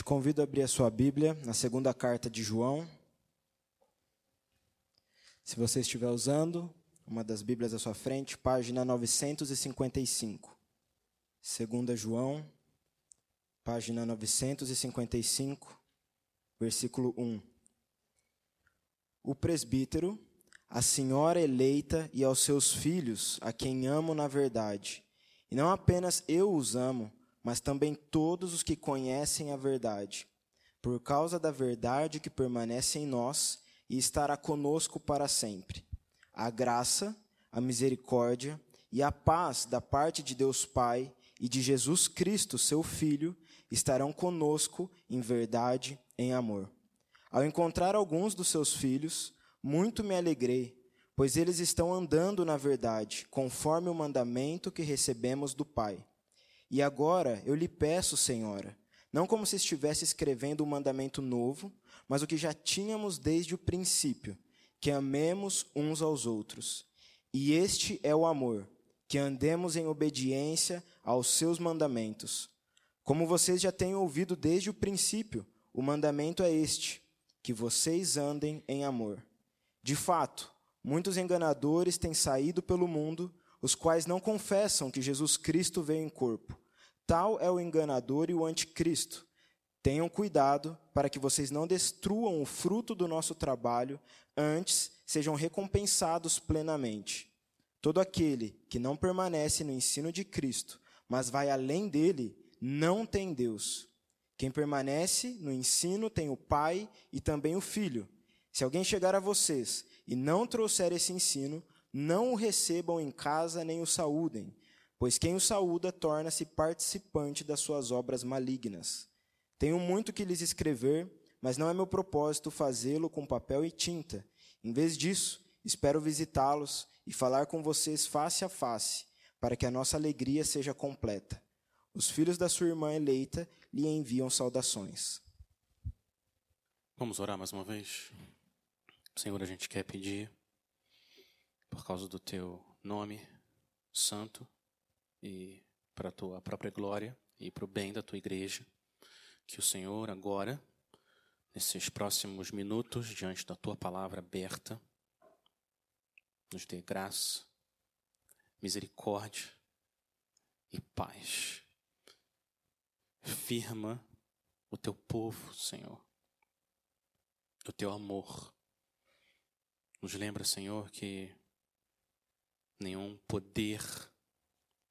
Te convido a abrir a sua Bíblia na segunda carta de João. Se você estiver usando uma das Bíblias à sua frente, página 955. Segunda João, página 955, versículo 1. O presbítero, a senhora eleita e aos seus filhos, a quem amo na verdade. E não apenas eu os amo, mas também todos os que conhecem a verdade, por causa da verdade que permanece em nós e estará conosco para sempre. A graça, a misericórdia e a paz da parte de Deus Pai e de Jesus Cristo, seu Filho, estarão conosco em verdade, em amor. Ao encontrar alguns dos seus filhos, muito me alegrei, pois eles estão andando na verdade, conforme o mandamento que recebemos do Pai. E agora eu lhe peço, Senhora, não como se estivesse escrevendo um mandamento novo, mas o que já tínhamos desde o princípio, que amemos uns aos outros. E este é o amor, que andemos em obediência aos seus mandamentos. Como vocês já têm ouvido desde o princípio, o mandamento é este: que vocês andem em amor. De fato, muitos enganadores têm saído pelo mundo, os quais não confessam que Jesus Cristo veio em corpo. Tal é o enganador e o anticristo. Tenham cuidado para que vocês não destruam o fruto do nosso trabalho, antes sejam recompensados plenamente. Todo aquele que não permanece no ensino de Cristo, mas vai além dele, não tem Deus. Quem permanece no ensino tem o Pai e também o Filho. Se alguém chegar a vocês e não trouxer esse ensino, não o recebam em casa nem o saúdem, pois quem o saúda torna-se participante das suas obras malignas. Tenho muito que lhes escrever, mas não é meu propósito fazê-lo com papel e tinta. Em vez disso, espero visitá-los e falar com vocês face a face, para que a nossa alegria seja completa. Os filhos da sua irmã eleita lhe enviam saudações. Vamos orar mais uma vez? Senhor, a gente quer pedir, por causa do teu nome santo e para a tua própria glória e para o bem da tua igreja, que o Senhor agora, nesses próximos minutos, diante da tua palavra aberta, nos dê graça, misericórdia e paz. Firma o teu povo, Senhor, o teu amor. Nos lembra, Senhor, que nenhum poder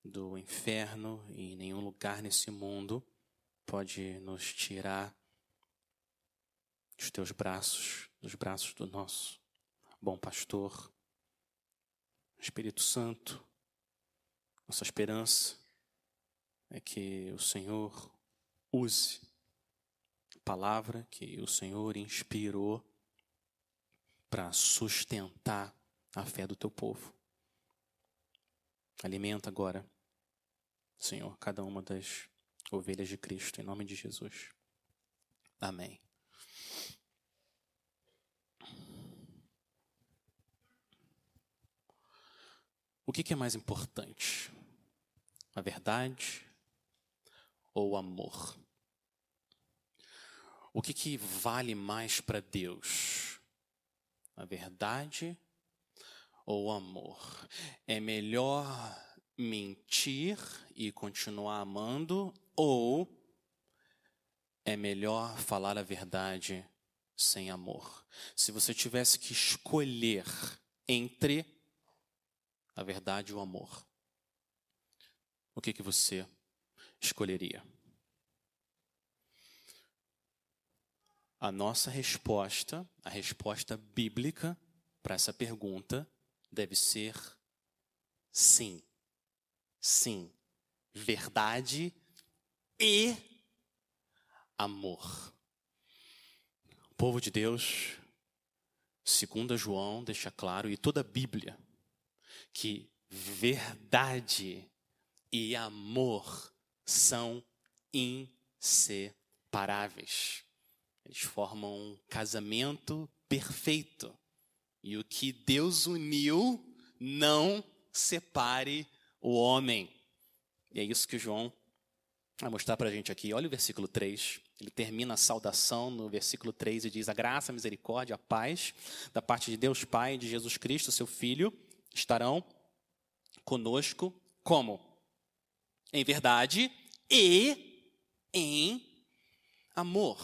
do inferno e nenhum lugar nesse mundo pode nos tirar dos teus braços, dos braços do nosso bom pastor, Espírito Santo. Nossa esperança é que o Senhor use a palavra que o Senhor inspirou para sustentar a fé do teu povo. Alimenta agora, Senhor, cada uma das ovelhas de Cristo, em nome de Jesus. Amém. O que, é mais importante? A verdade ou o amor? O que, que vale mais para Deus? A verdade ou amor? É melhor mentir e continuar amando ou é melhor falar a verdade sem amor? Se você tivesse que escolher entre a verdade e o amor, o que, que você escolheria? A nossa resposta, a resposta bíblica para essa pergunta deve ser sim. Sim. Verdade e amor. O povo de Deus, segundo João, deixa claro, e toda a Bíblia, que verdade e amor são inseparáveis. Eles formam um casamento perfeito. E o que Deus uniu, não separe o homem. E é isso que João vai mostrar para a gente aqui. Olha o versículo 3 Ele termina a saudação no versículo 3 e diz: A graça, a misericórdia, a paz da parte de Deus Pai e de Jesus Cristo, seu Filho, estarão conosco como? Em verdade e em amor.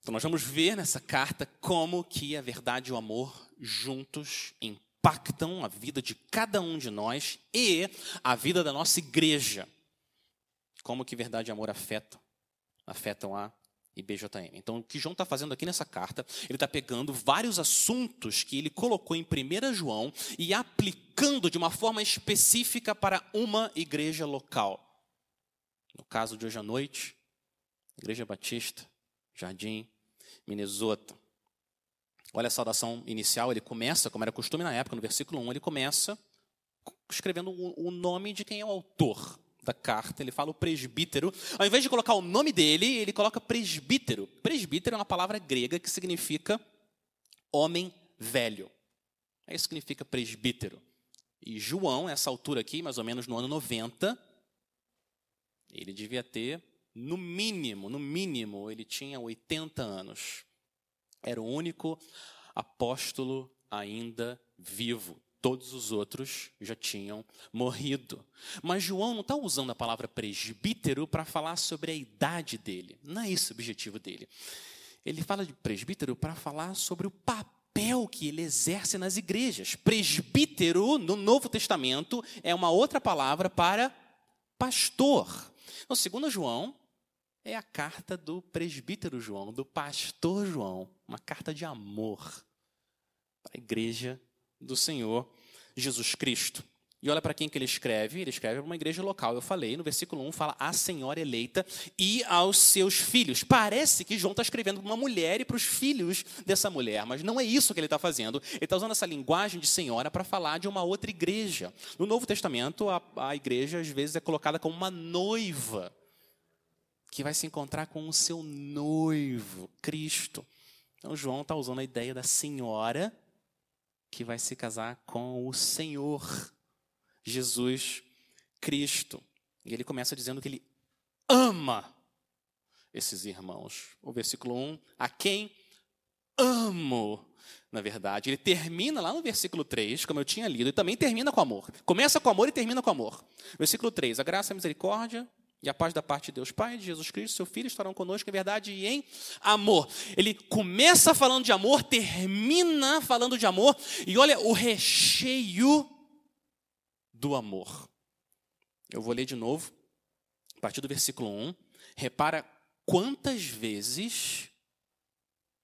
Então nós vamos ver nessa carta como que a verdade e o amor juntos impactam a vida de cada um de nós e a vida da nossa igreja. Como que verdade e amor afetam afetam a IBJM. Então, o que João está fazendo aqui nessa carta, ele está pegando vários assuntos que ele colocou em 1 João e aplicando de uma forma específica para uma igreja local. No caso de hoje à noite, Igreja Batista, Jardim, Minnesota. Olha a saudação inicial, ele começa, como era costume na época, no versículo 1, ele começa escrevendo o nome de quem é o autor da carta, ele fala o presbítero. Ao invés de colocar o nome dele, ele coloca presbítero. Presbítero é uma palavra grega que significa homem velho. É isso que significa presbítero. E João, essa altura aqui, mais ou menos no ano 90, ele devia ter, no mínimo, no mínimo, ele tinha 80 anos. Era o único apóstolo ainda vivo. Todos os outros já tinham morrido. Mas João não está usando a palavra presbítero para falar sobre a idade dele. Não é esse o objetivo dele. Ele fala de presbítero para falar sobre o papel que ele exerce nas igrejas. Presbítero, no Novo Testamento, é uma outra palavra para pastor. Então, segundo João, é a carta do presbítero João, do pastor João. Uma carta de amor para a igreja do Senhor Jesus Cristo. E olha para quem que ele escreve, ele escreve para uma igreja local. Eu falei, no versículo 1 fala a senhora eleita e aos seus filhos. Parece que João está escrevendo para uma mulher e para os filhos dessa mulher, mas não é isso que ele está fazendo. Ele está usando essa linguagem de senhora para falar de uma outra igreja. No Novo Testamento, a, a igreja às vezes é colocada como uma noiva que vai se encontrar com o seu noivo, Cristo. Então João está usando a ideia da senhora que vai se casar com o Senhor Jesus Cristo. E ele começa dizendo que ele ama esses irmãos. O versículo 1, a quem amo, na verdade. Ele termina lá no versículo 3, como eu tinha lido, e também termina com amor. Começa com amor e termina com amor. Versículo 3, a graça e a misericórdia e a paz da parte de Deus Pai, de Jesus Cristo, seu Filho, estarão conosco em verdade e em amor. Ele começa falando de amor, termina falando de amor, e olha o recheio do amor. Eu vou ler de novo, a partir do versículo 1. Repara quantas vezes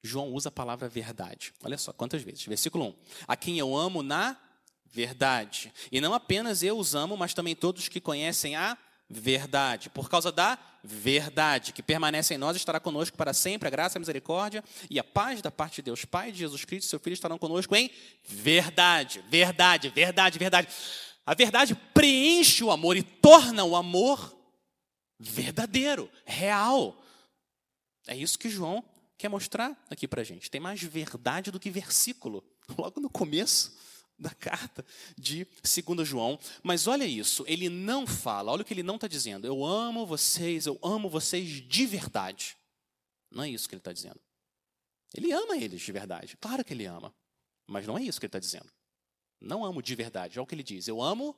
João usa a palavra verdade. Olha só, quantas vezes. Versículo 1. A quem eu amo na verdade. E não apenas eu os amo, mas também todos que conhecem a verdade. Por causa da verdade que permanece em nós, estará conosco para sempre. A graça, a misericórdia e a paz da parte de Deus Pai, de Jesus Cristo, seu Filho, estarão conosco em verdade. Verdade, verdade, verdade. A verdade preenche o amor e torna o amor verdadeiro, real. É isso que João quer mostrar aqui para a gente. Tem mais verdade do que versículo. Logo no começo da carta de 2 João. Mas olha isso, ele não fala, olha o que ele não está dizendo. Eu amo vocês, eu amo vocês de verdade. Não é isso que ele está dizendo. Ele ama eles de verdade, claro que ele ama. Mas não é isso que ele está dizendo. Não amo de verdade, é o que ele diz. Eu amo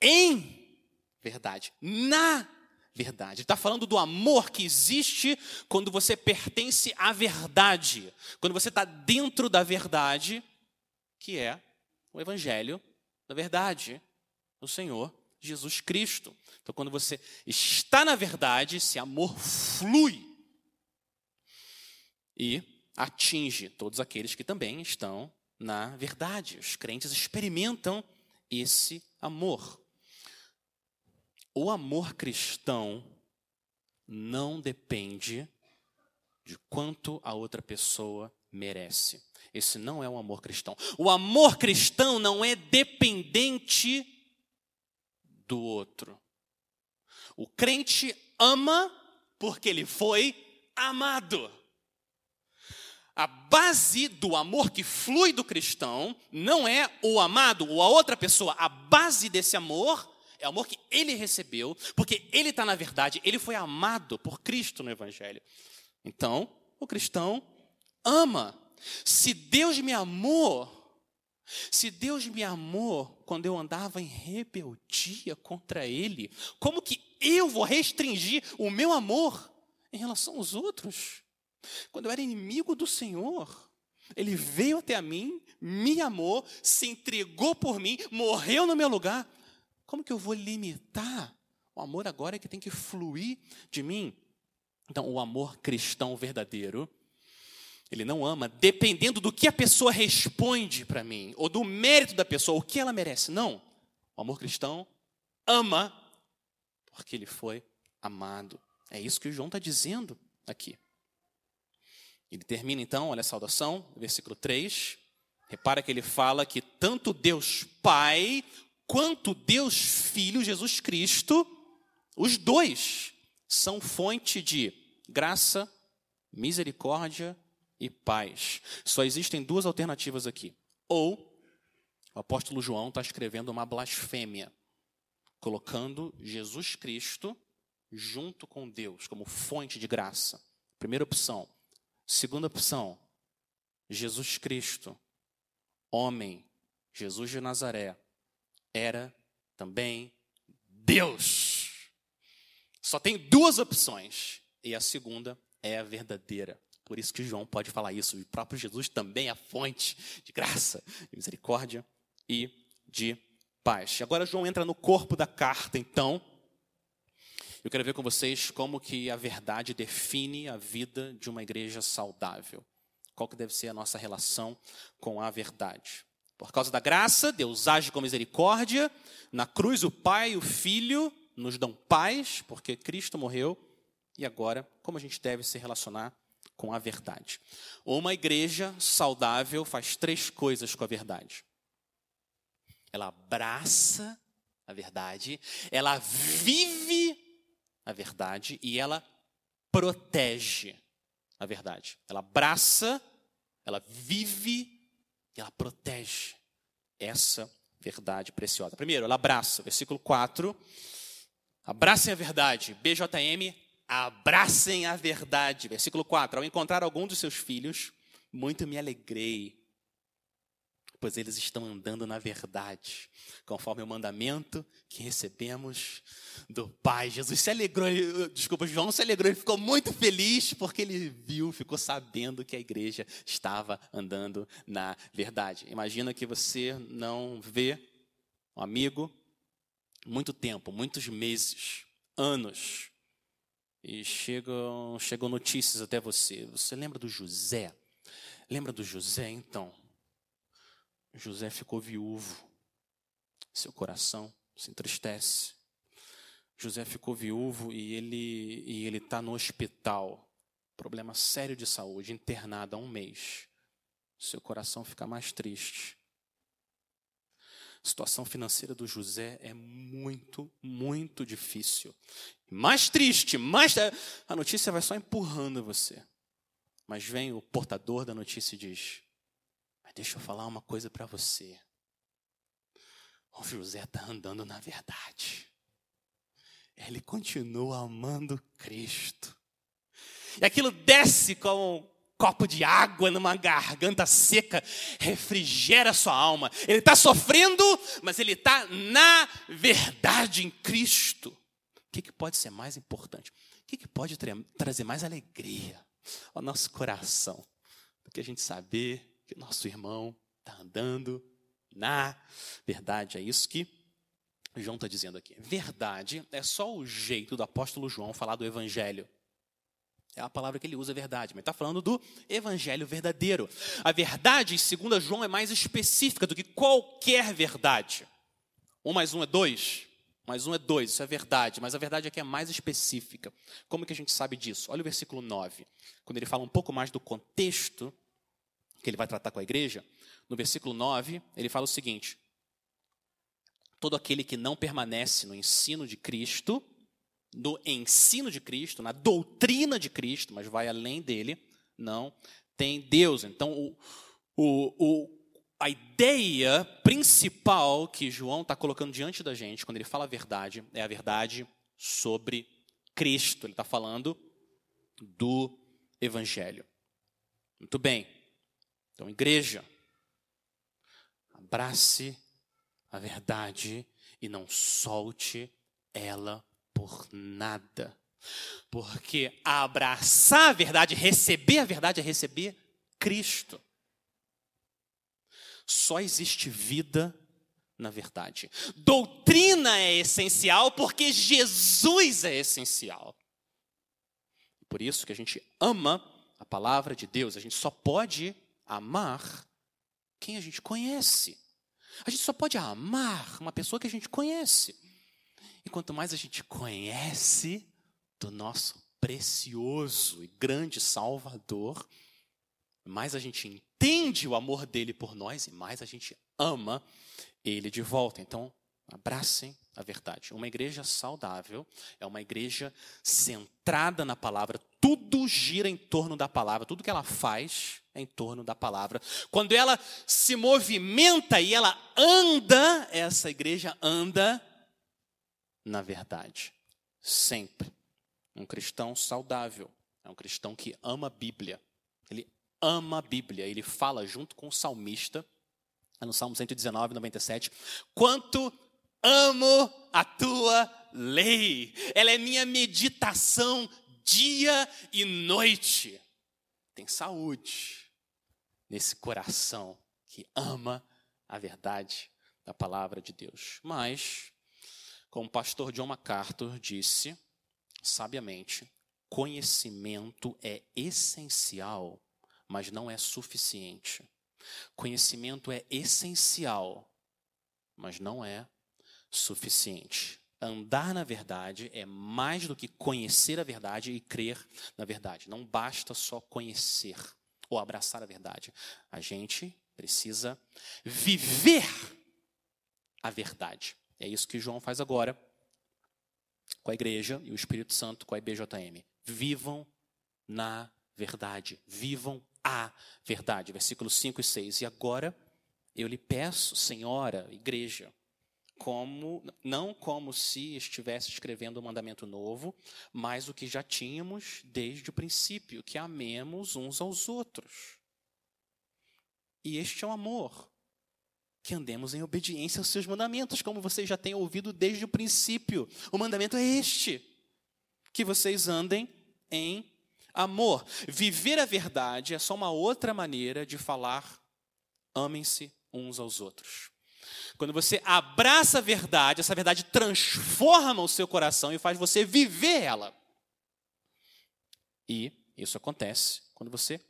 em verdade, na verdade. Está falando do amor que existe quando você pertence à verdade. Quando você está dentro da verdade que é o Evangelho da verdade, o Senhor Jesus Cristo. Então, quando você está na verdade, esse amor flui e atinge todos aqueles que também estão na verdade. Os crentes experimentam esse amor. O amor cristão não depende de quanto a outra pessoa merece. Esse não é o amor cristão. O amor cristão não é dependente do outro. O crente ama porque ele foi amado. A base do amor que flui do cristão não é o amado ou a outra pessoa. A base desse amor é o amor que ele recebeu, porque ele está na verdade, ele foi amado por Cristo no Evangelho. Então, o cristão ama. Se Deus me amou, se Deus me amou quando eu andava em rebeldia contra Ele, como que eu vou restringir o meu amor em relação aos outros? Quando eu era inimigo do Senhor, Ele veio até a mim, me amou, se entregou por mim, morreu no meu lugar. Como que eu vou limitar o amor agora que tem que fluir de mim? Então, o amor cristão verdadeiro ele não ama dependendo do que a pessoa responde para mim, ou do mérito da pessoa, o que ela merece. Não. O amor cristão ama porque ele foi amado. É isso que o João está dizendo aqui. Ele termina então, olha a saudação, versículo 3. Repara que ele fala que tanto Deus Pai quanto Deus Filho, Jesus Cristo, os dois são fonte de graça, misericórdia e paz. Só existem duas alternativas aqui. Ou o apóstolo João está escrevendo uma blasfêmia, colocando Jesus Cristo junto com Deus como fonte de graça. Primeira opção. Segunda opção, Jesus Cristo, homem, Jesus de Nazaré, era também Deus. Só tem duas opções, e a segunda é a verdadeira. Por isso que João pode falar isso. O próprio Jesus também é a fonte de graça, de misericórdia e de paz. Agora João entra no corpo da carta, então. Eu quero ver com vocês como que a verdade define a vida de uma igreja saudável. Qual que deve ser a nossa relação com a verdade. Por causa da graça, Deus age com misericórdia. Na cruz, o Pai e o Filho nos dão paz, porque Cristo morreu. E agora, como a gente deve se relacionar com a verdade. Uma igreja saudável faz três coisas com a verdade. Ela abraça a verdade, ela vive a verdade e ela protege a verdade. Ela abraça, ela vive e ela protege essa verdade preciosa. Primeiro, ela abraça, versículo 4. Abracem a verdade. BJM, abracem a verdade. Versículo 4: Ao encontrar algum dos seus filhos, muito me alegrei, pois eles estão andando na verdade, conforme o mandamento que recebemos do Pai. Jesus se alegrou, desculpa, João se alegrou, ele ficou muito feliz porque ele viu, ficou sabendo que a igreja estava andando na verdade. Imagina que você não vê um amigo muito tempo, muitos meses, anos, e chegam, chegam notícias até você. Você lembra do José? Lembra do José? Então, José ficou viúvo. Seu coração se entristece. José ficou viúvo e ele e ele está no hospital, problema sério de saúde, internado há um mês. Seu coração fica mais triste. A situação financeira do José é muito, muito difícil. Mais triste, mais. A notícia vai só empurrando você. Mas vem o portador da notícia e diz: Mas deixa eu falar uma coisa para você. O José está andando na verdade. Ele continua amando Cristo. E aquilo desce como copo de água numa garganta seca refrigera sua alma. Ele está sofrendo, mas ele está na verdade em Cristo. Que, que pode ser mais importante? O que, que pode tra trazer mais alegria ao nosso coração do que a gente saber que nosso irmão está andando na verdade? É isso que João está dizendo aqui. Verdade é só o jeito do apóstolo João falar do evangelho. É a palavra que ele usa, verdade, mas está falando do evangelho verdadeiro. A verdade, segundo João, é mais específica do que qualquer verdade. Um mais um é dois, mais um é dois, isso é verdade, mas a verdade aqui é mais específica. Como que a gente sabe disso? Olha o versículo 9, quando ele fala um pouco mais do contexto que ele vai tratar com a igreja. No versículo 9, ele fala o seguinte: Todo aquele que não permanece no ensino de Cristo, no ensino de Cristo, na doutrina de Cristo, mas vai além dele, não tem Deus. Então, o, o, o, a ideia principal que João está colocando diante da gente, quando ele fala a verdade, é a verdade sobre Cristo. Ele está falando do Evangelho. Muito bem. Então, igreja, abrace a verdade e não solte ela por nada. Porque abraçar a verdade, receber a verdade é receber Cristo. Só existe vida na verdade. Doutrina é essencial porque Jesus é essencial. Por isso que a gente ama a palavra de Deus. A gente só pode amar quem a gente conhece. A gente só pode amar uma pessoa que a gente conhece. E quanto mais a gente conhece do nosso precioso e grande Salvador, mais a gente entende o amor dele por nós e mais a gente ama ele de volta. Então, abracem a verdade. Uma igreja saudável é uma igreja centrada na palavra. Tudo gira em torno da palavra, tudo que ela faz é em torno da palavra. Quando ela se movimenta e ela anda, essa igreja anda na verdade. Sempre. Um cristão saudável é um cristão que ama a Bíblia. Ama a Bíblia. Ele fala junto com o salmista, no Salmo 119, 97, quanto amo a tua lei. Ela é minha meditação dia e noite. Tem saúde nesse coração que ama a verdade da palavra de Deus. Mas, como o pastor John MacArthur disse, sabiamente, conhecimento é essencial, mas não é suficiente. Conhecimento é essencial, mas não é suficiente. Andar na verdade é mais do que conhecer a verdade e crer na verdade. Não basta só conhecer ou abraçar a verdade. A gente precisa viver a verdade. É isso que João faz agora com a igreja e o Espírito Santo com a IBJM. Vivam na verdade. Vivam a verdade. Versículos 5 e 6. E agora eu lhe peço, senhora, igreja, como não como se estivesse escrevendo um mandamento novo, mas o que já tínhamos desde o princípio, que amemos uns aos outros. E este é o amor, que andemos em obediência aos seus mandamentos, como vocês já têm ouvido desde o princípio. O mandamento é este: que vocês andem em amor. Viver a verdade é só uma outra maneira de falar amem-se uns aos outros. Quando você abraça a verdade, essa verdade transforma o seu coração e faz você viver ela. E isso acontece quando você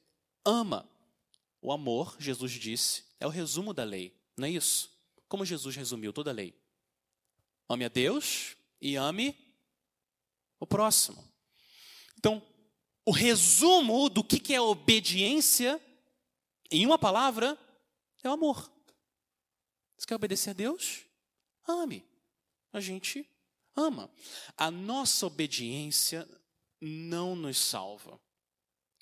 ama. O amor, Jesus disse, é o resumo da lei, não é isso? Como Jesus resumiu toda a lei? Ame a Deus e ame o próximo. Então, o resumo do que é obediência, em uma palavra, é o amor. Você quer obedecer a Deus? Ame. A gente ama. A nossa obediência não nos salva.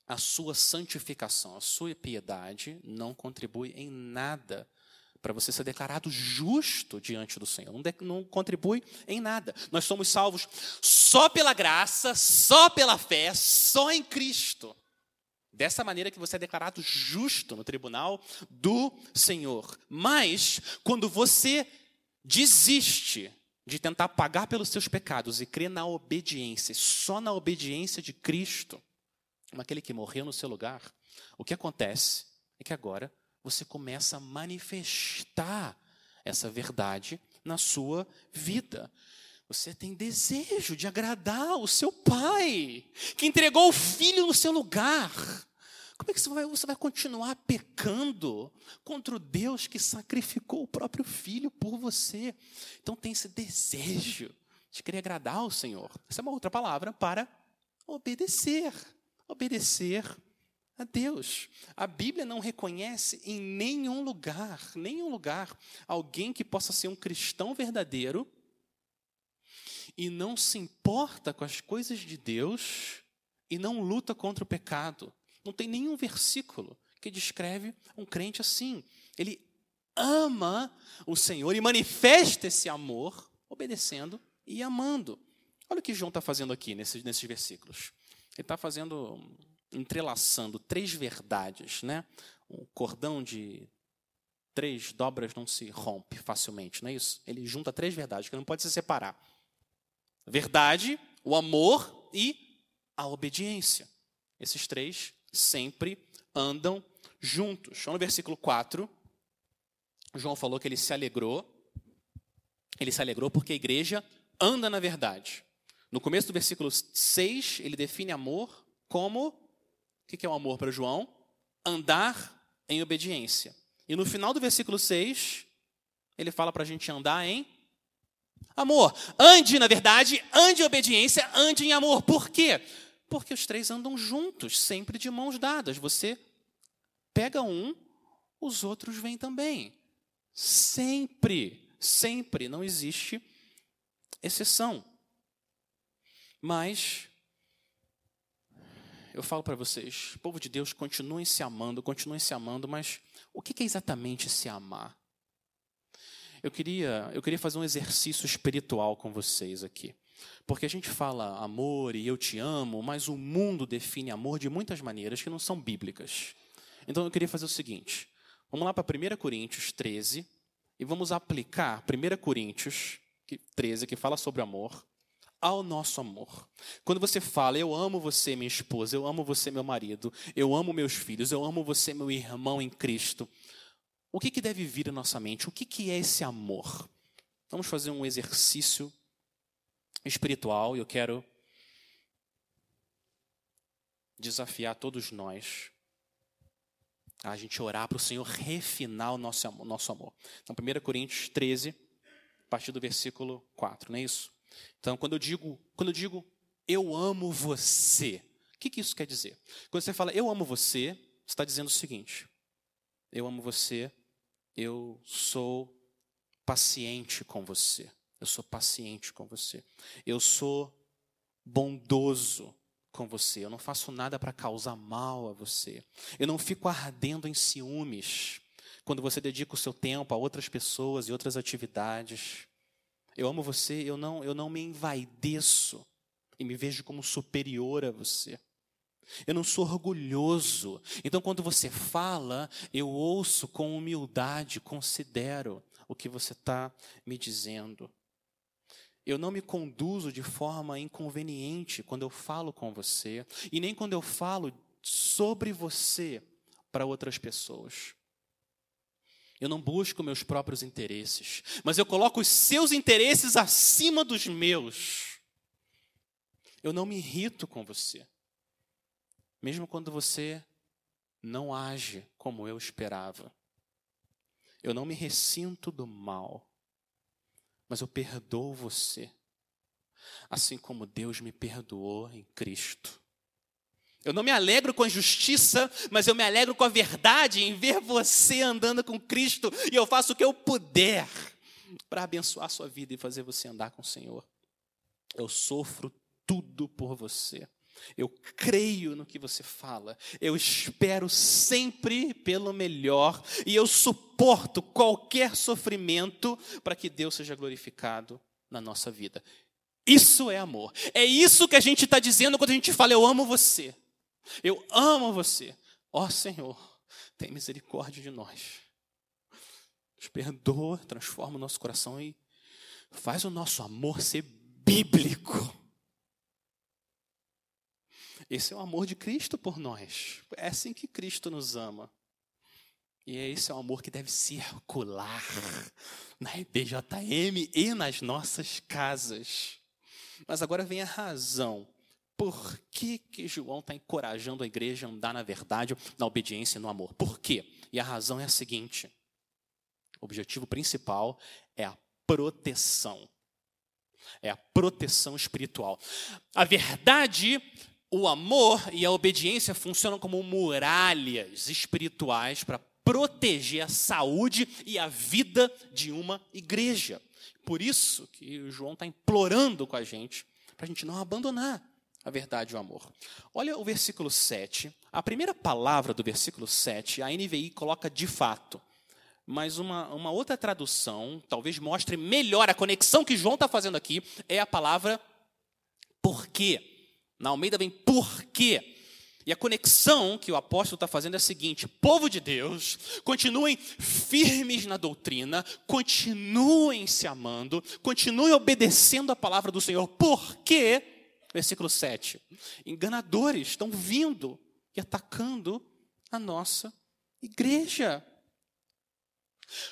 A sua santificação, a sua piedade não contribui em nada para você ser declarado justo diante do Senhor. Não, de, não, contribui em nada. Nós somos salvos só pela graça, só pela fé, só em Cristo. Dessa maneira que você é declarado justo no tribunal do Senhor. Mas, quando você desiste de tentar pagar pelos seus pecados e crê na obediência, só na obediência de Cristo, naquele que morreu no seu lugar, o que acontece é que agora você começa a manifestar essa verdade na sua vida. Você tem desejo de agradar o seu pai, que entregou o filho no seu lugar. Como é que você vai, você vai continuar pecando contra o Deus que sacrificou o próprio filho por você? Então tem esse desejo de querer agradar o Senhor. Essa é uma outra palavra para obedecer. Obedecer a Deus. A Bíblia não reconhece em nenhum lugar, nenhum lugar, alguém que possa ser um cristão verdadeiro e não se importa com as coisas de Deus e não luta contra o pecado. Não tem nenhum versículo que descreve um crente assim. Ele ama o Senhor e manifesta esse amor obedecendo e amando. Olha o que João está fazendo aqui nesses, nesses versículos. Ele está fazendo, entrelaçando três verdades, né? Um cordão de três dobras não se rompe facilmente, não é isso? Ele junta três verdades que não pode se separar: verdade, o amor e a obediência. Esses três sempre andam juntos. No versículo 4, João falou que ele se alegrou. Ele se alegrou porque a igreja anda na verdade. No começo do versículo 6, ele define amor como. O que é o amor para João? Andar em obediência. E no final do versículo 6, ele fala para a gente andar em amor. Ande, na verdade, ande em obediência, ande em amor. Por quê? Porque os três andam juntos, sempre de mãos dadas. Você pega um, os outros vêm também. Sempre, sempre, não existe exceção. Mas eu falo para vocês, povo de Deus, continuem se amando, continuem se amando, mas o que é exatamente se amar? Eu queria, eu queria fazer um exercício espiritual com vocês aqui. Porque a gente fala amor e eu te amo, mas o mundo define amor de muitas maneiras que não são bíblicas. Então eu queria fazer o seguinte: vamos lá para 1 Coríntios 13 e vamos aplicar 1 Coríntios 13, que fala sobre amor, ao nosso amor. Quando você fala, eu amo você, minha esposa, eu amo você, meu marido, eu amo meus filhos, eu amo você, meu irmão em Cristo, o que, que deve vir à nossa mente? O que, que é esse amor? Vamos fazer um exercício espiritual e eu quero desafiar todos nós a gente orar para o Senhor refinar o nosso. Nosso amor. Então, 1 Coríntios 13, a partir do versículo 4, não é isso? Então, quando eu digo, quando eu digo eu amo você, o que, que isso quer dizer? Quando você fala eu amo você, você está dizendo o seguinte: eu amo você, eu sou paciente com você. Eu sou paciente com você. Eu sou bondoso com você. Eu não faço nada para causar mal a você. Eu não fico ardendo em ciúmes quando você dedica o seu tempo a outras pessoas e outras atividades. Eu amo você, eu não, eu não me envaideço e me vejo como superior a você. Eu não sou orgulhoso. Então, quando você fala, eu ouço com humildade, considero o que você está me dizendo. Eu não me conduzo de forma inconveniente quando eu falo com você, e nem quando eu falo sobre você para outras pessoas. Eu não busco meus próprios interesses, mas eu coloco os seus interesses acima dos meus. Eu não me irrito com você, mesmo quando você não age como eu esperava. Eu não me ressinto do mal, mas eu perdoo você, assim como Deus me perdoou em Cristo. Eu não me alegro com a justiça, mas eu me alegro com a verdade em ver você andando com Cristo e eu faço o que eu puder para abençoar a sua vida e fazer você andar com o Senhor. Eu sofro tudo por você. Eu creio no que você fala. Eu espero sempre pelo melhor e eu suporto qualquer sofrimento para que Deus seja glorificado na nossa vida. Isso é amor. É isso que a gente está dizendo quando a gente fala eu amo você. Eu amo você. Ó oh, Senhor, tem misericórdia de nós. Nos perdoa, transforma o nosso coração e faz o nosso amor ser bíblico. Esse é o amor de Cristo por nós. É assim que Cristo nos ama. E esse é o amor que deve circular na IBJM e nas nossas casas. Mas agora vem a razão. Por que, que João está encorajando a igreja a andar na verdade, na obediência e no amor? Por quê? E a razão é a seguinte: o objetivo principal é a proteção. É a proteção espiritual. A verdade o amor e a obediência funcionam como muralhas espirituais para proteger a saúde e a vida de uma igreja. Por isso que o João está implorando com a gente, para a gente não abandonar a verdade e o amor. Olha o versículo 7. A primeira palavra do versículo 7, a NVI coloca de fato. mas uma, uma outra tradução, talvez mostre melhor a conexão que João está fazendo aqui, é a palavra porquê. Na Almeida vem porquê. E a conexão que o apóstolo está fazendo é a seguinte: povo de Deus, continuem firmes na doutrina, continuem se amando, continuem obedecendo a palavra do Senhor, porque, versículo 7, enganadores estão vindo e atacando a nossa igreja.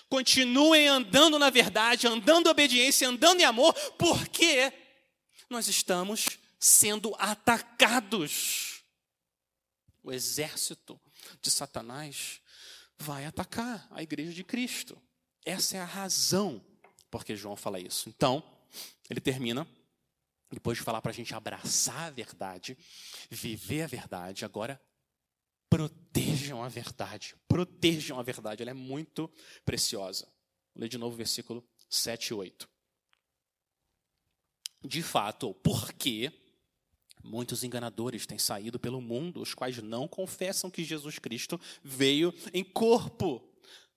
Continuem andando na verdade, andando em obediência, andando em amor, porque nós estamos sendo atacados. O exército de Satanás vai atacar a igreja de Cristo. Essa é a razão porque João fala isso. Então, ele termina, depois de falar para a gente abraçar a verdade, viver a verdade, agora protejam a verdade. Protejam a verdade, ela é muito preciosa. Vou ler de novo o versículo 7 e 8. De fato, porque muitos enganadores têm saído pelo mundo, os quais não confessam que Jesus Cristo veio em corpo.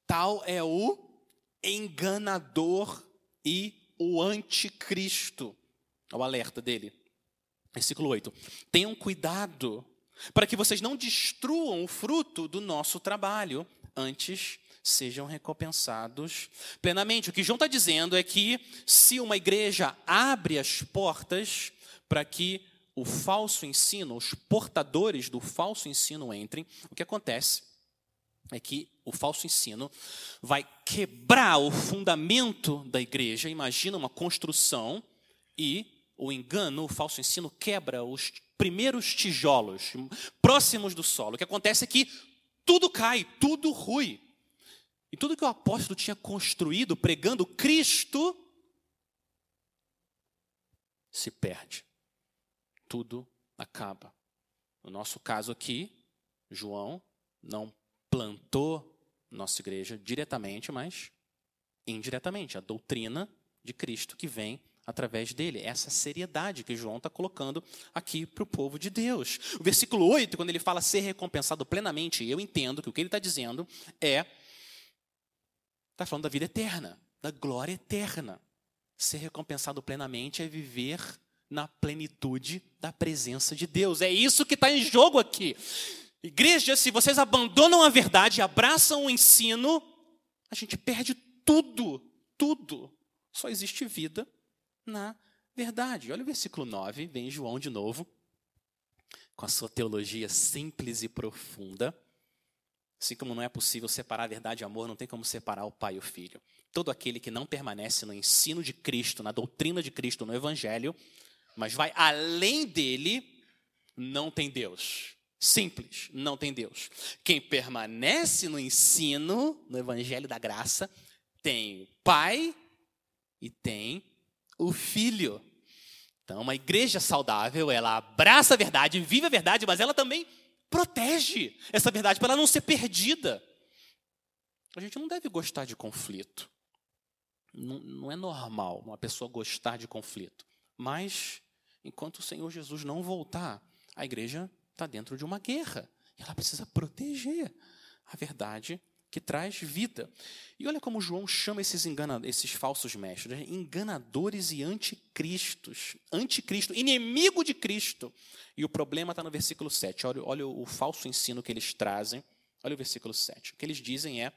Tal é o enganador e o anticristo. É o alerta dele. Versículo 8. Tenham cuidado para que vocês não destruam o fruto do nosso trabalho, antes sejam recompensados plenamente. O que João está dizendo é que se uma igreja abre as portas para que o falso ensino, os portadores do falso ensino entrem, o que acontece é que o falso ensino vai quebrar o fundamento da igreja. Imagina uma construção e o engano, o falso ensino quebra os primeiros tijolos próximos do solo. O que acontece é que tudo cai, tudo rui. E tudo que o apóstolo tinha construído pregando Cristo se perde. Tudo acaba. No nosso caso aqui, João não plantou nossa igreja diretamente, mas indiretamente. A doutrina de Cristo que vem através dele. Essa seriedade que João está colocando aqui para o povo de Deus. O versículo 8, quando ele fala ser recompensado plenamente, eu entendo que o que ele está dizendo é. Está falando da vida eterna, da glória eterna. Ser recompensado plenamente é viver na plenitude da presença de Deus. É isso que está em jogo aqui. Igreja, se vocês abandonam a verdade abraçam o ensino, a gente perde tudo, tudo. Só existe vida na verdade. Olha o versículo 9, vem João de novo, com a sua teologia simples e profunda. Assim como não é possível separar a verdade e amor, não tem como separar o pai e o filho. Todo aquele que não permanece no ensino de Cristo, na doutrina de Cristo, no Evangelho, mas vai além dele, não tem Deus. Simples, não tem Deus. Quem permanece no ensino, no Evangelho da Graça, tem Pai e tem o Filho. Então, uma igreja saudável, ela abraça a verdade, vive a verdade, mas ela também protege essa verdade para ela não ser perdida. A gente não deve gostar de conflito. Não, não é normal uma pessoa gostar de conflito. Mas, enquanto o Senhor Jesus não voltar, a igreja está dentro de uma guerra. E ela precisa proteger a verdade que traz vida. E olha como João chama esses, engana, esses falsos mestres, né? enganadores e anticristos. Anticristo, inimigo de Cristo. E o problema está no versículo 7. Olha, olha o, o falso ensino que eles trazem. Olha o versículo 7. O que eles dizem é: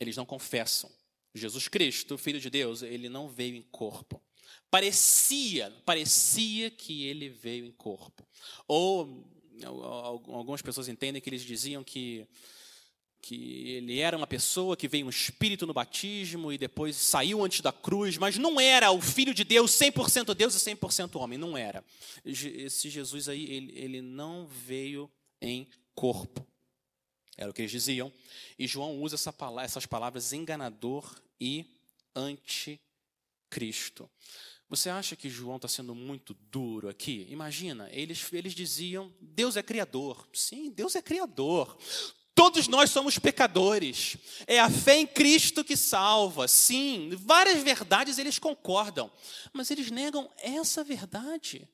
eles não confessam. Jesus Cristo, Filho de Deus, ele não veio em corpo. Parecia, parecia que ele veio em corpo. Ou algumas pessoas entendem que eles diziam que que ele era uma pessoa que veio um espírito no batismo e depois saiu antes da cruz, mas não era o filho de Deus, 100% Deus e 100% homem, não era. Esse Jesus aí, ele, ele não veio em corpo. Era o que eles diziam. E João usa essa essas palavras enganador e anticristo. Você acha que João está sendo muito duro aqui? Imagina, eles, eles diziam: Deus é criador. Sim, Deus é criador. Todos nós somos pecadores. É a fé em Cristo que salva. Sim, várias verdades eles concordam, mas eles negam essa verdade.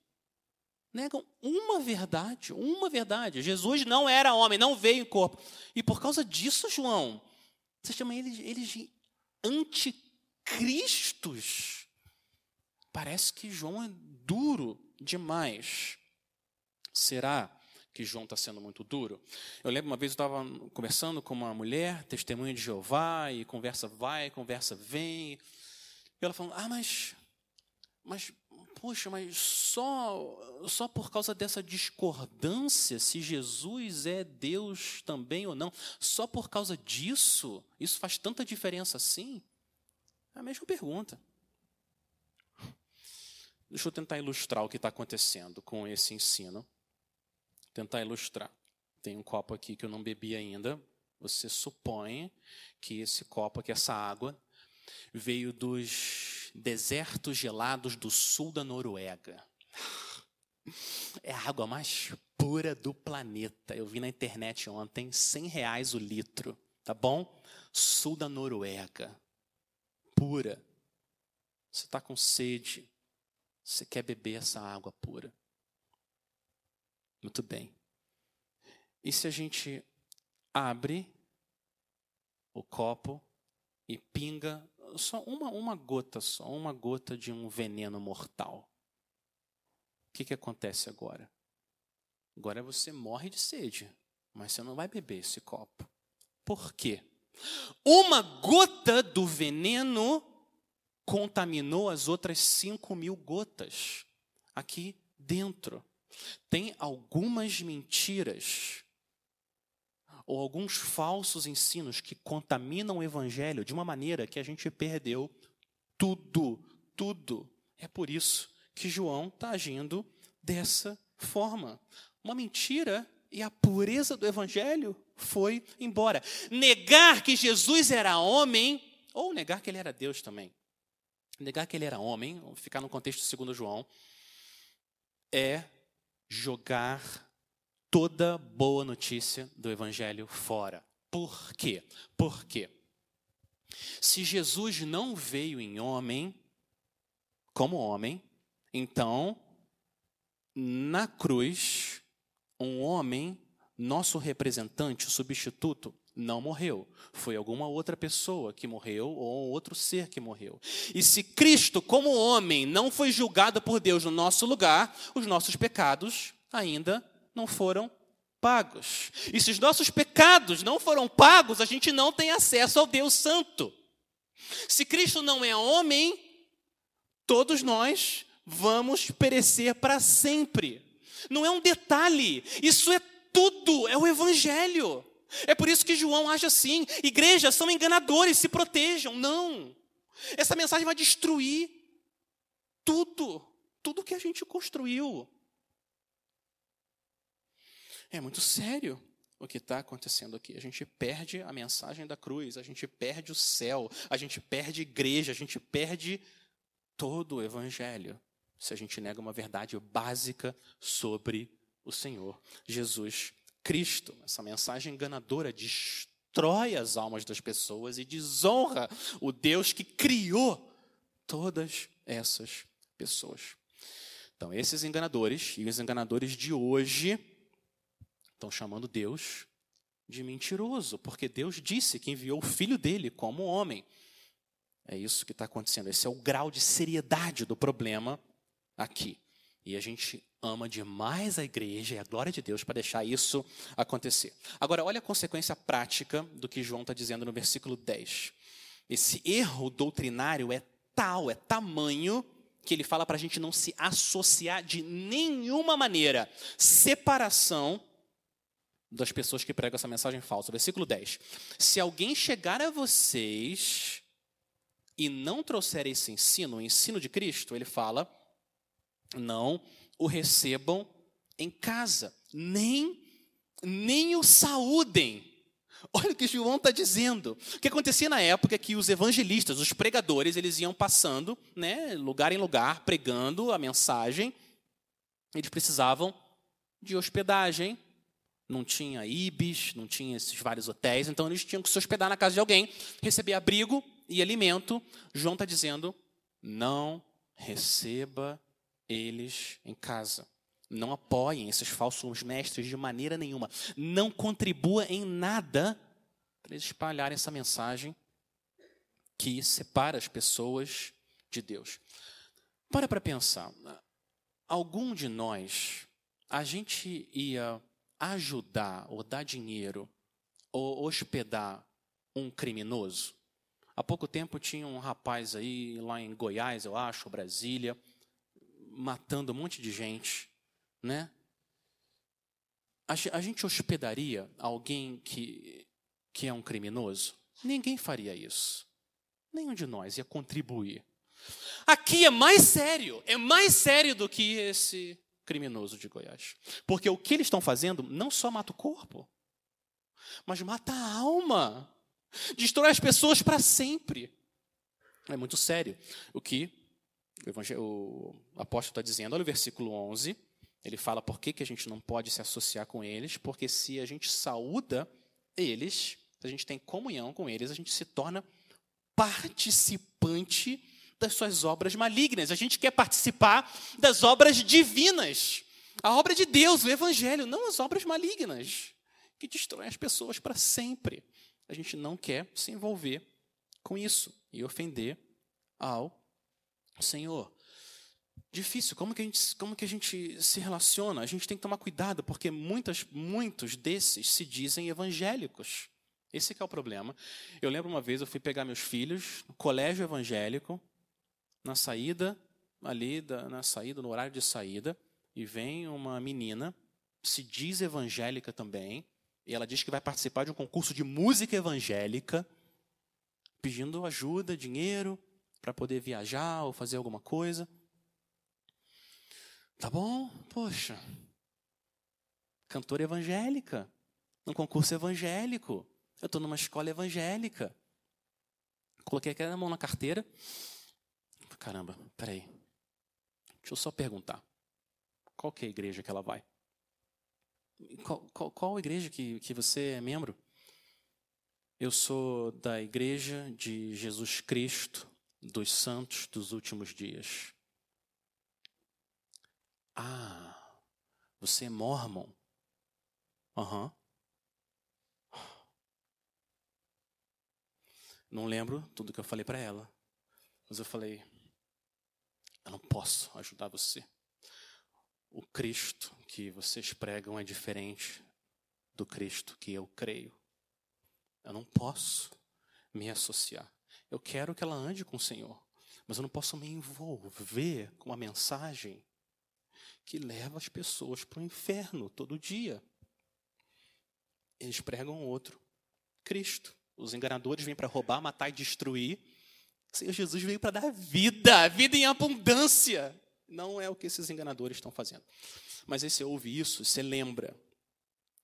Negam uma verdade, uma verdade. Jesus não era homem, não veio em corpo. E por causa disso, João, Você chama eles, eles de anticristos. Parece que João é duro demais. Será que João está sendo muito duro? Eu lembro uma vez eu estava conversando com uma mulher, testemunha de Jeová, e conversa vai, conversa vem. E ela falando: Ah, mas, mas poxa, mas só, só por causa dessa discordância, se Jesus é Deus também ou não, só por causa disso, isso faz tanta diferença assim? É a mesma pergunta. Deixa eu tentar ilustrar o que está acontecendo com esse ensino. Tentar ilustrar. Tem um copo aqui que eu não bebi ainda. Você supõe que esse copo aqui, essa água, veio dos desertos gelados do sul da Noruega. É a água mais pura do planeta. Eu vi na internet ontem, 100 reais o litro, tá bom? Sul da Noruega, pura. Você está com sede, você quer beber essa água pura. Muito bem. E se a gente abre o copo e pinga só uma, uma gota só, uma gota de um veneno mortal. O que, que acontece agora? Agora você morre de sede, mas você não vai beber esse copo. Por quê? Uma gota do veneno contaminou as outras cinco mil gotas aqui dentro. Tem algumas mentiras ou alguns falsos ensinos que contaminam o evangelho de uma maneira que a gente perdeu tudo, tudo. É por isso que João está agindo dessa forma. Uma mentira e a pureza do evangelho foi embora. Negar que Jesus era homem, ou negar que ele era Deus também. Negar que ele era homem, ficar no contexto segundo João, é jogar toda boa notícia do Evangelho fora. Por quê? Por quê? Se Jesus não veio em homem, como homem, então, na cruz, um homem, nosso representante, substituto, não morreu. Foi alguma outra pessoa que morreu ou outro ser que morreu. E se Cristo, como homem, não foi julgado por Deus no nosso lugar, os nossos pecados ainda não foram pagos. E se os nossos pecados não foram pagos, a gente não tem acesso ao Deus Santo. Se Cristo não é homem, todos nós vamos perecer para sempre. Não é um detalhe, isso é tudo, é o Evangelho. É por isso que João age assim: igrejas são enganadores, se protejam. Não. Essa mensagem vai destruir tudo, tudo que a gente construiu. É muito sério o que está acontecendo aqui. A gente perde a mensagem da cruz, a gente perde o céu, a gente perde igreja, a gente perde todo o evangelho se a gente nega uma verdade básica sobre o Senhor Jesus Cristo. Essa mensagem enganadora destrói as almas das pessoas e desonra o Deus que criou todas essas pessoas. Então, esses enganadores e os enganadores de hoje Estão chamando Deus de mentiroso, porque Deus disse que enviou o filho dele como homem. É isso que está acontecendo. Esse é o grau de seriedade do problema aqui. E a gente ama demais a igreja e a glória de Deus para deixar isso acontecer. Agora, olha a consequência prática do que João está dizendo no versículo 10. Esse erro doutrinário é tal, é tamanho, que ele fala para a gente não se associar de nenhuma maneira. Separação das pessoas que pregam essa mensagem falsa. Versículo 10. Se alguém chegar a vocês e não trouxer esse ensino, o ensino de Cristo, ele fala, não o recebam em casa, nem, nem o saúdem. Olha o que João está dizendo. O que acontecia na época é que os evangelistas, os pregadores, eles iam passando, né, lugar em lugar, pregando a mensagem. Eles precisavam de hospedagem, não tinha ibis, não tinha esses vários hotéis, então eles tinham que se hospedar na casa de alguém, receber abrigo e alimento. João está dizendo: não receba eles em casa. Não apoiem esses falsos mestres de maneira nenhuma. Não contribua em nada para eles espalharem essa mensagem que separa as pessoas de Deus. Para para pensar. Algum de nós, a gente ia ajudar ou dar dinheiro ou hospedar um criminoso? Há pouco tempo tinha um rapaz aí lá em Goiás, eu acho, Brasília, matando um monte de gente, né? A gente hospedaria alguém que, que é um criminoso? Ninguém faria isso. Nenhum de nós ia contribuir. Aqui é mais sério, é mais sério do que esse criminoso de Goiás. Porque o que eles estão fazendo não só mata o corpo, mas mata a alma. Destrói as pessoas para sempre. É muito sério o que o, apóstolo está dizendo. Olha o versículo 11. Ele fala por que, que a gente não pode se associar com eles, porque se a gente saúda eles, se a gente tem comunhão com eles, a gente se torna participante das suas obras malignas. A gente quer participar das obras divinas. A obra de Deus, o Evangelho, não as obras malignas, que destroem as pessoas para sempre. A gente não quer se envolver com isso e ofender ao Senhor. Difícil, como que, a gente, como que a gente se relaciona? A gente tem que tomar cuidado, porque muitas, muitos desses se dizem evangélicos. Esse é o problema. Eu lembro uma vez, eu fui pegar meus filhos no colégio evangélico, na saída, ali, da, na saída, no horário de saída, e vem uma menina, se diz evangélica também, e ela diz que vai participar de um concurso de música evangélica, pedindo ajuda, dinheiro, para poder viajar ou fazer alguma coisa. Tá bom? Poxa. Cantora evangélica. Num concurso evangélico. Eu estou numa escola evangélica. Coloquei aquela mão na carteira. Caramba, peraí. Deixa eu só perguntar. Qual que é a igreja que ela vai? Qual, qual, qual igreja que, que você é membro? Eu sou da Igreja de Jesus Cristo dos Santos dos Últimos Dias. Ah, você é mormon? Aham. Uhum. Não lembro tudo que eu falei para ela. Mas eu falei: eu não posso ajudar você. O Cristo que vocês pregam é diferente do Cristo que eu creio. Eu não posso me associar. Eu quero que ela ande com o Senhor, mas eu não posso me envolver com uma mensagem que leva as pessoas para o inferno todo dia. Eles pregam outro, Cristo. Os enganadores vêm para roubar, matar e destruir. O Senhor Jesus veio para dar vida, vida em abundância. Não é o que esses enganadores estão fazendo. Mas aí você ouve isso, você lembra,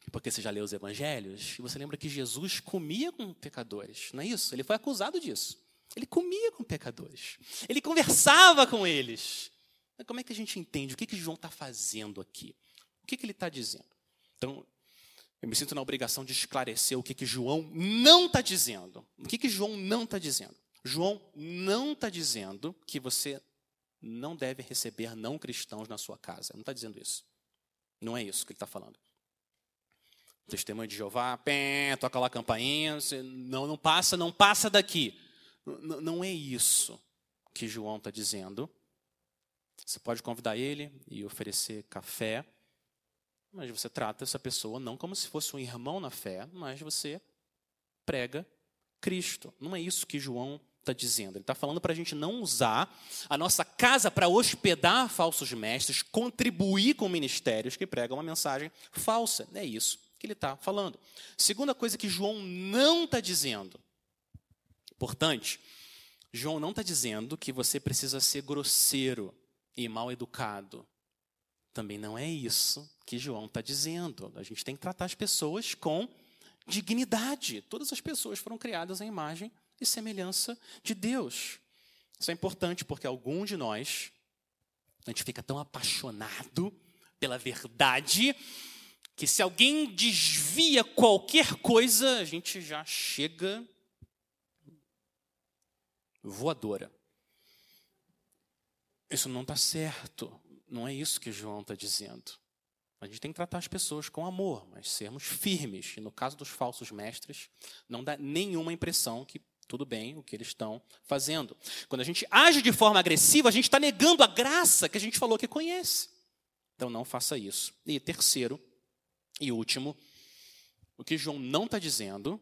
porque você já leu os evangelhos, e você lembra que Jesus comia com pecadores, não é isso? Ele foi acusado disso. Ele comia com pecadores. Ele conversava com eles. Como é que a gente entende o que, que João está fazendo aqui? O que, que ele está dizendo? Então, eu me sinto na obrigação de esclarecer o que, que João não está dizendo. O que, que João não está dizendo? João não está dizendo que você não deve receber não cristãos na sua casa. Não está dizendo isso. Não é isso que ele está falando. Testemunho de Jeová, pé, toca lá a campainha, não, não passa, não passa daqui. N não é isso que João está dizendo. Você pode convidar ele e oferecer café, mas você trata essa pessoa não como se fosse um irmão na fé, mas você prega Cristo. Não é isso que João está dizendo. Ele está falando para a gente não usar a nossa casa para hospedar falsos mestres, contribuir com ministérios que pregam uma mensagem falsa. É isso que ele está falando. Segunda coisa que João não está dizendo. Importante, João não está dizendo que você precisa ser grosseiro e mal educado. Também não é isso que João está dizendo. A gente tem que tratar as pessoas com dignidade. Todas as pessoas foram criadas à imagem e semelhança de Deus. Isso é importante porque algum de nós, a gente fica tão apaixonado pela verdade que se alguém desvia qualquer coisa, a gente já chega voadora. Isso não está certo. Não é isso que João está dizendo. A gente tem que tratar as pessoas com amor, mas sermos firmes. E no caso dos falsos mestres, não dá nenhuma impressão que tudo bem o que eles estão fazendo. Quando a gente age de forma agressiva, a gente está negando a graça que a gente falou que conhece. Então não faça isso. E terceiro e último, o que João não está dizendo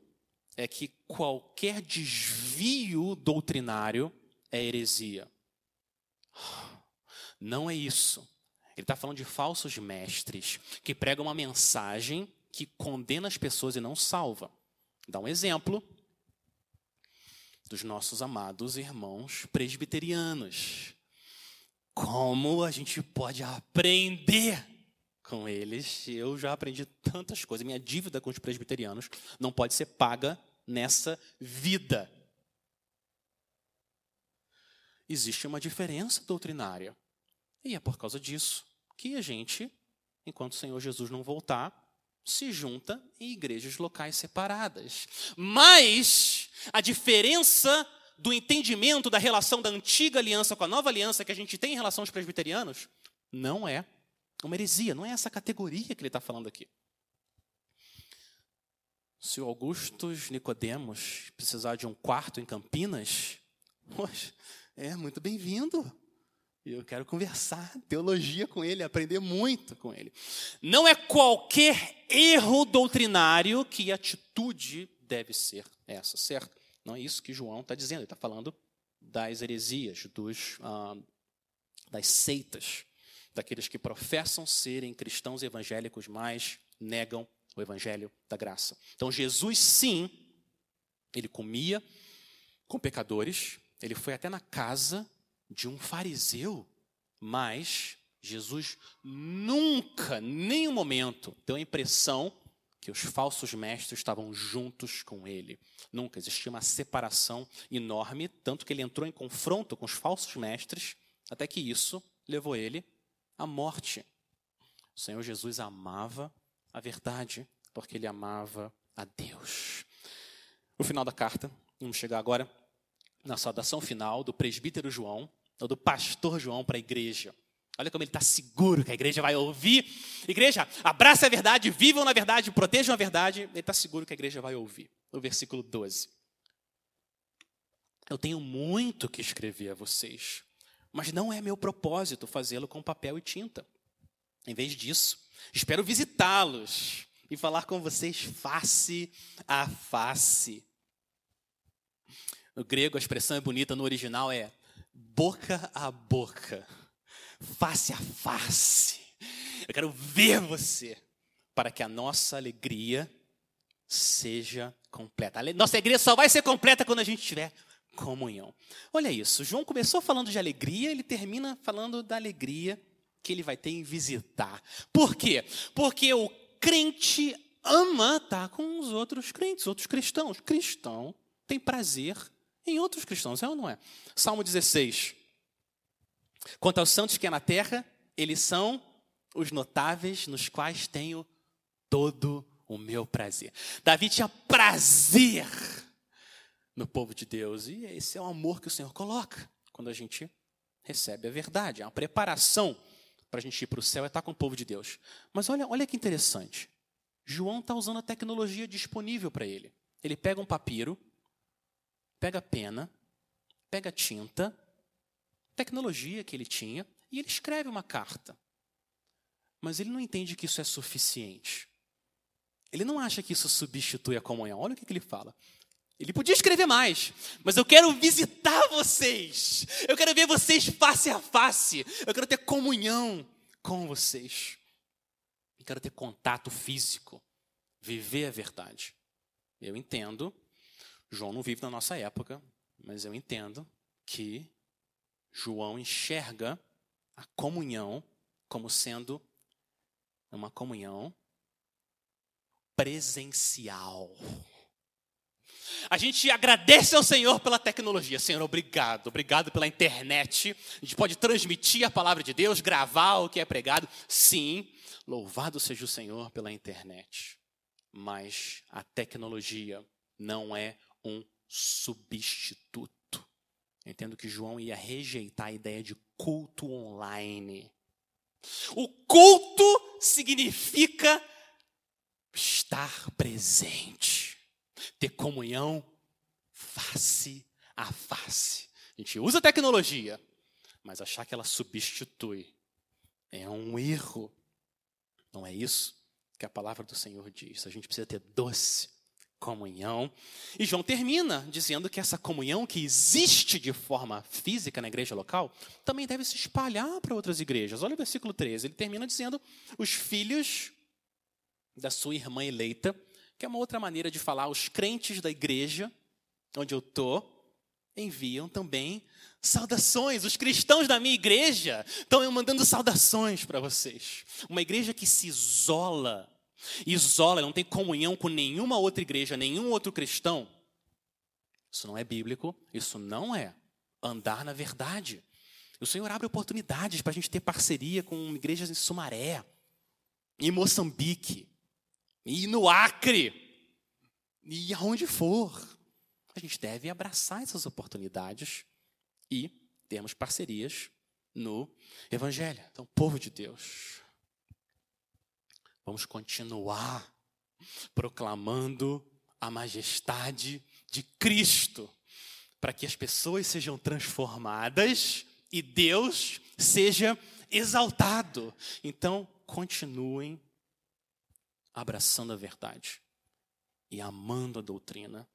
é que qualquer desvio doutrinário é heresia. Não é isso. Ele está falando de falsos mestres que pregam uma mensagem que condena as pessoas e não salva. Dá um exemplo dos nossos amados irmãos presbiterianos. Como a gente pode aprender com eles? Eu já aprendi tantas coisas. Minha dívida com os presbiterianos não pode ser paga nessa vida. Existe uma diferença doutrinária. E é por causa disso que a gente, enquanto o Senhor Jesus não voltar, se junta em igrejas locais separadas. Mas a diferença do entendimento da relação da antiga aliança com a nova aliança que a gente tem em relação aos presbiterianos não é uma heresia, não é essa categoria que ele está falando aqui. Se o Augustus Nicodemos precisar de um quarto em Campinas, poxa, é muito bem-vindo. Eu quero conversar teologia com ele, aprender muito com ele. Não é qualquer erro doutrinário que atitude deve ser essa, certo? Não é isso que João está dizendo. Ele está falando das heresias, dos, ah, das seitas, daqueles que professam serem cristãos evangélicos, mas negam o evangelho da graça. Então, Jesus, sim, ele comia com pecadores, ele foi até na casa de um fariseu, mas Jesus nunca, nenhum momento, deu a impressão que os falsos mestres estavam juntos com ele. Nunca existia uma separação enorme, tanto que ele entrou em confronto com os falsos mestres, até que isso levou ele à morte. O Senhor Jesus amava a verdade, porque ele amava a Deus. No final da carta, vamos chegar agora na saudação final do presbítero João, ou do pastor João para a igreja. Olha como ele está seguro que a igreja vai ouvir. Igreja, abraça a verdade, vivam na verdade, protejam a verdade. Ele está seguro que a igreja vai ouvir. No versículo 12. Eu tenho muito que escrever a vocês, mas não é meu propósito fazê-lo com papel e tinta. Em vez disso, espero visitá-los e falar com vocês face a face. No grego, a expressão é bonita, no original é boca a boca, face a face. Eu quero ver você, para que a nossa alegria seja completa. Nossa alegria só vai ser completa quando a gente tiver comunhão. Olha isso, João começou falando de alegria, ele termina falando da alegria que ele vai ter em visitar. Por quê? Porque o crente ama estar com os outros crentes, outros cristãos. Cristão tem prazer em outros cristãos, é ou não é? Salmo 16. Quanto aos santos que é na terra, eles são os notáveis nos quais tenho todo o meu prazer. Davi tinha prazer no povo de Deus, e esse é o amor que o Senhor coloca quando a gente recebe a verdade. É uma preparação para a gente ir para o céu é estar com o povo de Deus. Mas olha, olha que interessante. João está usando a tecnologia disponível para ele. Ele pega um papiro, pega pena, pega tinta, tecnologia que ele tinha, e ele escreve uma carta. Mas ele não entende que isso é suficiente. Ele não acha que isso substitui a comunhão. Olha o que, que ele fala. Ele podia escrever mais, mas eu quero visitar vocês. Eu quero ver vocês face a face. Eu quero ter comunhão com vocês. Eu quero ter contato físico, viver a verdade. Eu entendo João não vive na nossa época, mas eu entendo que João enxerga a comunhão como sendo uma comunhão presencial. A gente agradece ao Senhor pela tecnologia. Senhor, obrigado. Obrigado pela internet. A gente pode transmitir a palavra de Deus, gravar o que é pregado. Sim, louvado seja o Senhor pela internet. Mas a tecnologia não é um substituto. Entendo que João ia rejeitar a ideia de culto online. O culto significa estar presente, ter comunhão face a face. A gente usa tecnologia, mas achar que ela substitui é um erro. Não é isso que a palavra do Senhor diz. A gente precisa ter doce comunhão. E João termina dizendo que essa comunhão que existe de forma física na igreja local também deve se espalhar para outras igrejas. Olha o versículo 13, ele termina dizendo: os filhos da sua irmã eleita, que é uma outra maneira de falar, os crentes da igreja onde eu estou, enviam também saudações. Os cristãos da minha igreja estão mandando saudações para vocês. Uma igreja que se isola isola, não tem comunhão com nenhuma outra igreja, nenhum outro cristão, isso não é bíblico, isso não é andar na verdade. O Senhor abre oportunidades para a gente ter parceria com igrejas em Sumaré, em Moçambique, e no Acre, e aonde for. A gente deve abraçar essas oportunidades e termos parcerias no Evangelho. Então, povo de Deus, Vamos continuar proclamando a majestade de Cristo, para que as pessoas sejam transformadas e Deus seja exaltado. Então, continuem abraçando a verdade e amando a doutrina.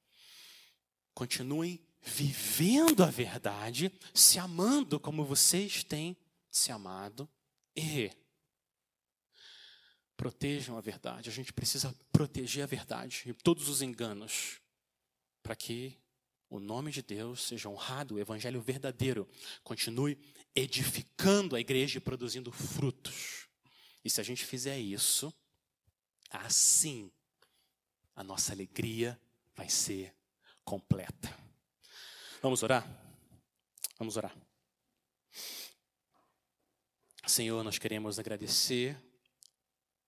Continuem vivendo a verdade, se amando como vocês têm se amado e Protejam a verdade. A gente precisa proteger a verdade e todos os enganos para que o nome de Deus seja honrado, o evangelho verdadeiro continue edificando a igreja e produzindo frutos. E se a gente fizer isso, assim a nossa alegria vai ser completa. Vamos orar? Vamos orar. Senhor, nós queremos agradecer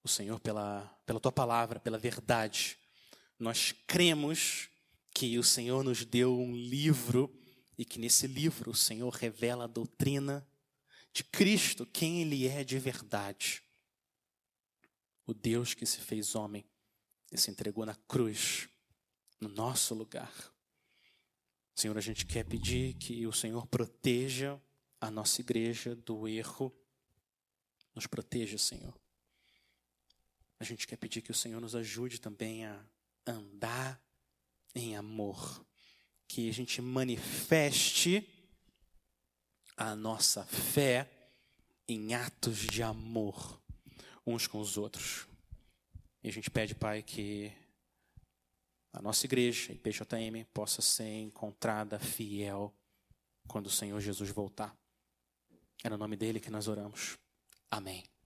o Senhor pela, pela tua palavra, pela verdade. Nós cremos que o Senhor nos deu um livro e que nesse livro o Senhor revela a doutrina de Cristo, quem Ele é de verdade. O Deus que se fez homem e se entregou na cruz, no nosso lugar. Senhor, a gente quer pedir que o Senhor proteja a nossa igreja do erro. Nos proteja, Senhor a gente quer pedir que o Senhor nos ajude também a andar em amor, que a gente manifeste a nossa fé em atos de amor uns com os outros. E a gente pede, Pai, que a nossa igreja, a IPJM, possa ser encontrada fiel quando o Senhor Jesus voltar. É no nome dele que nós oramos. Amém.